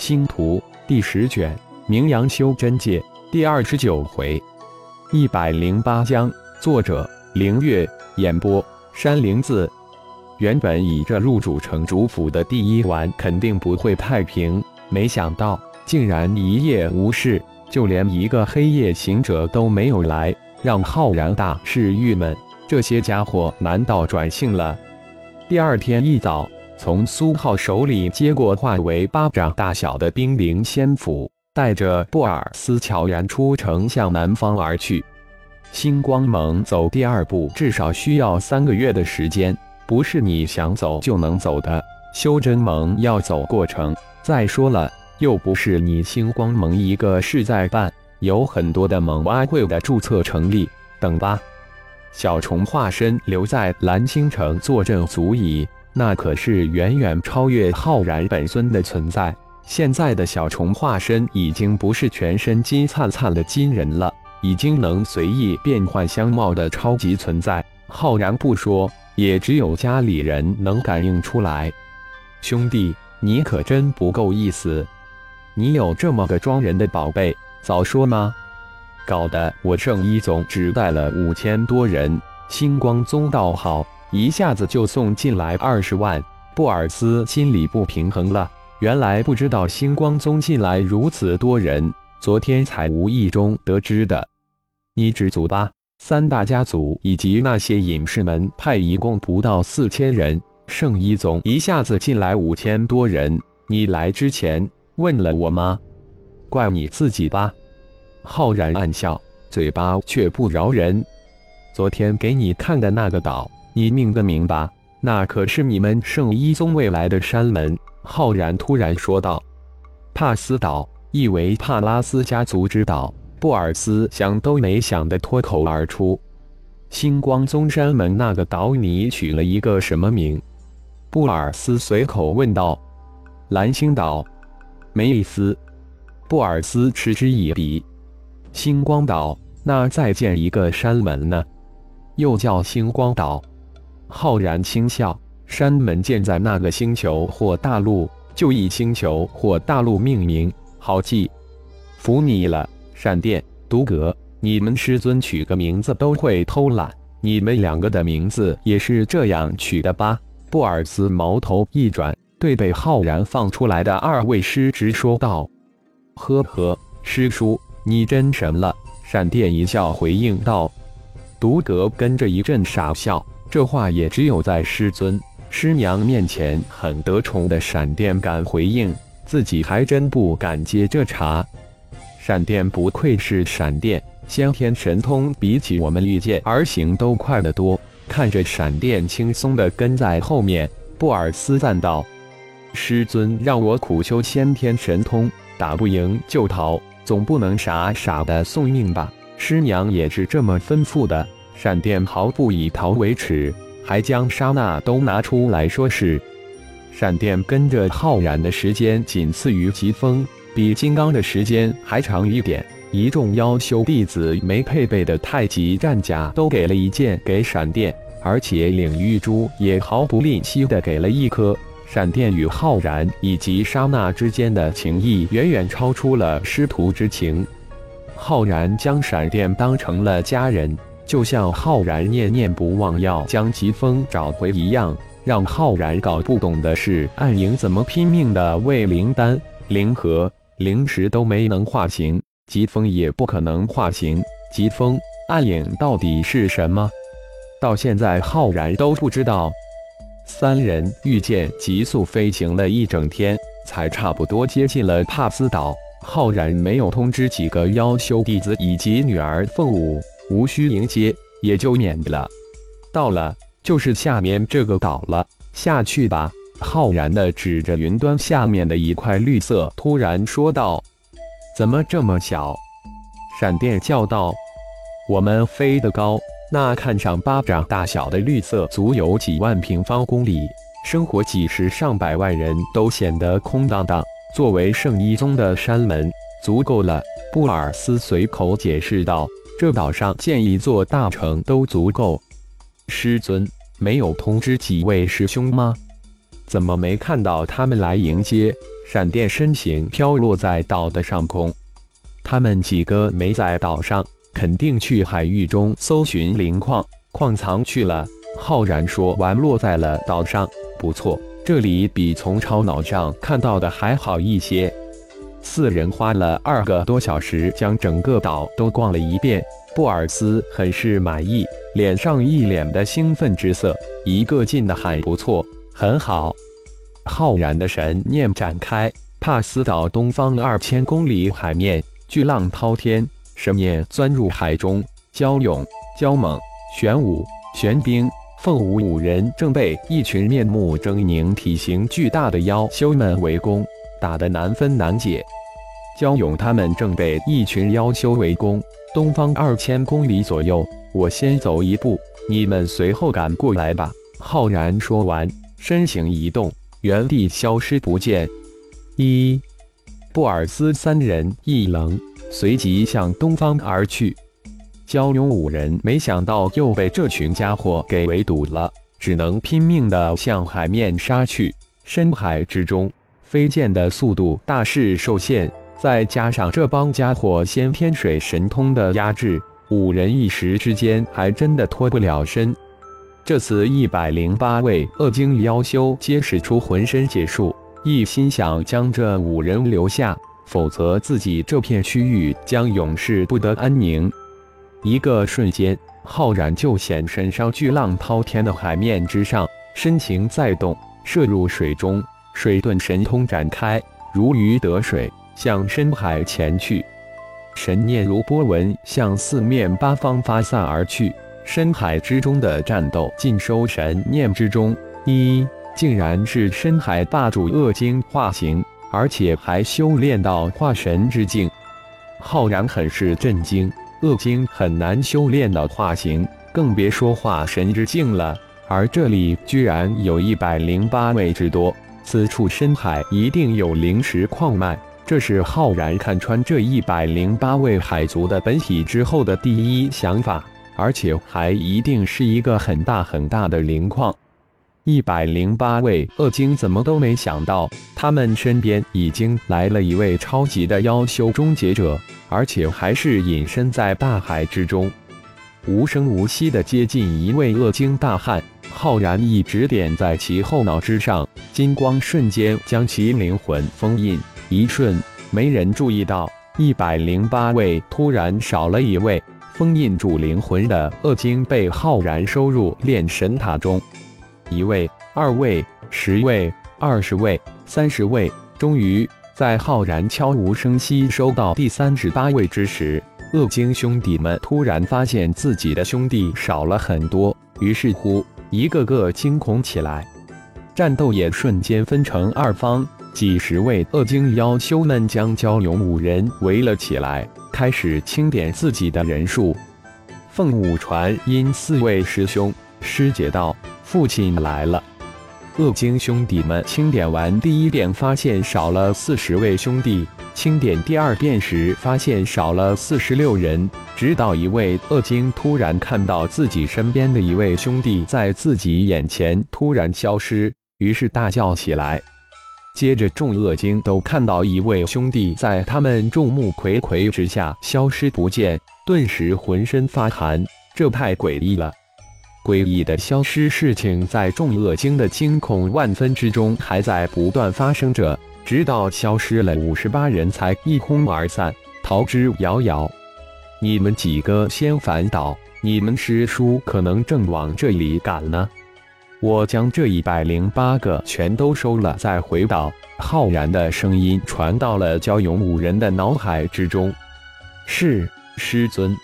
星图第十卷，名扬修真界第二十九回，一百零八章。作者：凌月，演播：山灵子。原本以这入主城主府的第一晚肯定不会太平，没想到竟然一夜无事，就连一个黑夜行者都没有来，让浩然大是郁闷。这些家伙难道转性了？第二天一早。从苏浩手里接过化为巴掌大小的冰灵仙斧，带着布尔斯悄然出城，向南方而去。星光盟走第二步至少需要三个月的时间，不是你想走就能走的。修真盟要走过程，再说了，又不是你星光盟一个事在办，有很多的盟蛙会的注册成立。等吧，小虫化身留在蓝星城坐镇足矣。那可是远远超越浩然本尊的存在。现在的小虫化身已经不是全身金灿灿的金人了，已经能随意变换相貌的超级存在。浩然不说，也只有家里人能感应出来。兄弟，你可真不够意思！你有这么个装人的宝贝，早说吗？搞得我圣一宗只带了五千多人，星光宗倒好。一下子就送进来二十万，布尔斯心里不平衡了。原来不知道星光宗进来如此多人，昨天才无意中得知的。你知足吧？三大家族以及那些隐士门派一共不到四千人，圣一宗一下子进来五千多人，你来之前问了我吗？怪你自己吧。浩然暗笑，嘴巴却不饶人。昨天给你看的那个岛。你命个明吧，那可是你们圣一宗未来的山门。”浩然突然说道。“帕斯岛，意为帕拉斯家族之岛。”布尔斯想都没想的脱口而出。“星光宗山门那个岛，你取了一个什么名？”布尔斯随口问道。“蓝星岛。”没意思。布尔斯嗤之以鼻。“星光岛，那再建一个山门呢？又叫星光岛。”浩然轻笑，山门建在那个星球或大陆，就以星球或大陆命名，好记。服你了，闪电、独格，你们师尊取个名字都会偷懒，你们两个的名字也是这样取的吧？布尔斯矛头一转，对被浩然放出来的二位师侄说道：“呵呵，师叔，你真神了。”闪电一笑回应道：“独格跟着一阵傻笑。”这话也只有在师尊、师娘面前很得宠的闪电敢回应，自己还真不敢接这茬。闪电不愧是闪电，先天神通比起我们御剑而行都快得多。看着闪电轻松的跟在后面，布尔斯赞道：“师尊让我苦修先天神通，打不赢就逃，总不能傻傻的送命吧？”师娘也是这么吩咐的。闪电毫不以逃为耻，还将沙娜都拿出来说事。闪电跟着浩然的时间仅次于疾风，比金刚的时间还长一点。一众妖修弟子没配备的太极战甲都给了一件给闪电，而且领域珠也毫不吝惜的给了一颗。闪电与浩然以及沙娜之间的情谊远远超出了师徒之情。浩然将闪电当成了家人。就像浩然念念不忘要将疾风找回一样，让浩然搞不懂的是，暗影怎么拼命的为灵丹、灵核、灵石都没能化形，疾风也不可能化形。疾风、暗影到底是什么？到现在浩然都不知道。三人御剑急速飞行了一整天，才差不多接近了帕斯岛。浩然没有通知几个妖修弟子以及女儿凤舞。无需迎接，也就免了。到了，就是下面这个岛了，下去吧。浩然的指着云端下面的一块绿色，突然说道：“怎么这么小？”闪电叫道：“我们飞得高，那看上巴掌大小的绿色，足有几万平方公里，生活几十上百万人都显得空荡荡。作为圣一宗的山门，足够了。”布尔斯随口解释道。这岛上建一座大城都足够。师尊没有通知几位师兄吗？怎么没看到他们来迎接？闪电身形飘落在岛的上空。他们几个没在岛上，肯定去海域中搜寻磷矿、矿藏去了。浩然说完，落在了岛上。不错，这里比从超脑上看到的还好一些。四人花了二个多小时，将整个岛都逛了一遍。布尔斯很是满意，脸上一脸的兴奋之色，一个劲的喊：“不错，很好！”浩然的神念展开，帕斯岛东方二千公里海面，巨浪滔天，神念钻入海中。蛟勇、蛟猛、玄武、玄冰、凤舞五人正被 一群面目狰狞、体型巨大的妖修们围攻，打得难分难解。焦勇他们正被一群妖修围攻。东方二千公里左右，我先走一步，你们随后赶过来吧。浩然说完，身形一动，原地消失不见。一，布尔斯三人一愣，随即向东方而去。焦勇五人没想到又被这群家伙给围堵了，只能拼命地向海面杀去。深海之中，飞剑的速度大势受限。再加上这帮家伙先天水神通的压制，五人一时之间还真的脱不了身。这次一百零八位恶精妖修皆使出浑身解数，一心想将这五人留下，否则自己这片区域将永世不得安宁。一个瞬间，浩然就显身上巨浪滔天的海面之上，身形再动，射入水中，水遁神通展开，如鱼得水。向深海前去，神念如波纹向四面八方发散而去。深海之中的战斗尽收神念之中。一，竟然是深海霸主恶精化形，而且还修炼到化神之境。浩然很是震惊，恶精很难修炼到化形，更别说化神之境了。而这里居然有一百零八位之多，此处深海一定有灵石矿脉。这是浩然看穿这一百零八位海族的本体之后的第一想法，而且还一定是一个很大很大的灵矿。一百零八位恶精怎么都没想到，他们身边已经来了一位超级的妖修终结者，而且还是隐身在大海之中，无声无息的接近一位恶精大汉。浩然一指点在其后脑之上，金光瞬间将其灵魂封印。一瞬，没人注意到一百零八位突然少了一位封印住灵魂的恶精被浩然收入炼神塔中。一位、二位、十位、二十位、三十位，终于在浩然悄无声息收到第三十八位之时，恶精兄弟们突然发现自己的兄弟少了很多，于是乎一个个惊恐起来，战斗也瞬间分成二方。几十位恶精妖修们将蛟勇五人围了起来，开始清点自己的人数。凤舞传音四位师兄师姐道：“父亲来了。”恶精兄弟们清点完第一遍，发现少了四十位兄弟；清点第二遍时，发现少了四十六人。直到一位恶精突然看到自己身边的一位兄弟在自己眼前突然消失，于是大叫起来。接着，众恶精都看到一位兄弟在他们众目睽睽之下消失不见，顿时浑身发寒。这太诡异了！诡异的消失事情在众恶精的惊恐万分之中还在不断发生着，直到消失了五十八人才一哄而散，逃之夭夭。你们几个先返岛，你们师叔可能正往这里赶呢。我将这一百零八个全都收了，再回岛。浩然的声音传到了焦勇五人的脑海之中。是师尊，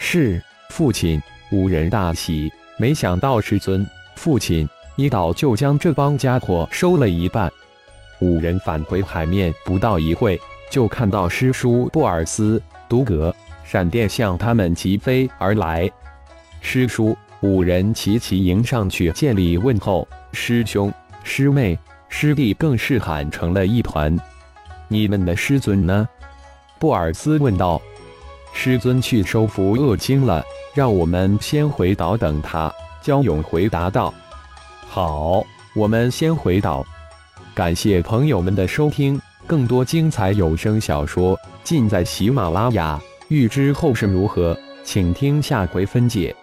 是父亲。五人大喜，没想到师尊、父亲一早就将这帮家伙收了一半。五人返回海面不到一会，就看到师叔布尔斯、独格、闪电向他们疾飞而来。师叔。五人齐齐迎上去见礼问候，师兄、师妹、师弟更是喊成了一团。你们的师尊呢？布尔斯问道。师尊去收服恶精了，让我们先回岛等他。焦勇回答道。好，我们先回岛。感谢朋友们的收听，更多精彩有声小说尽在喜马拉雅。欲知后事如何，请听下回分解。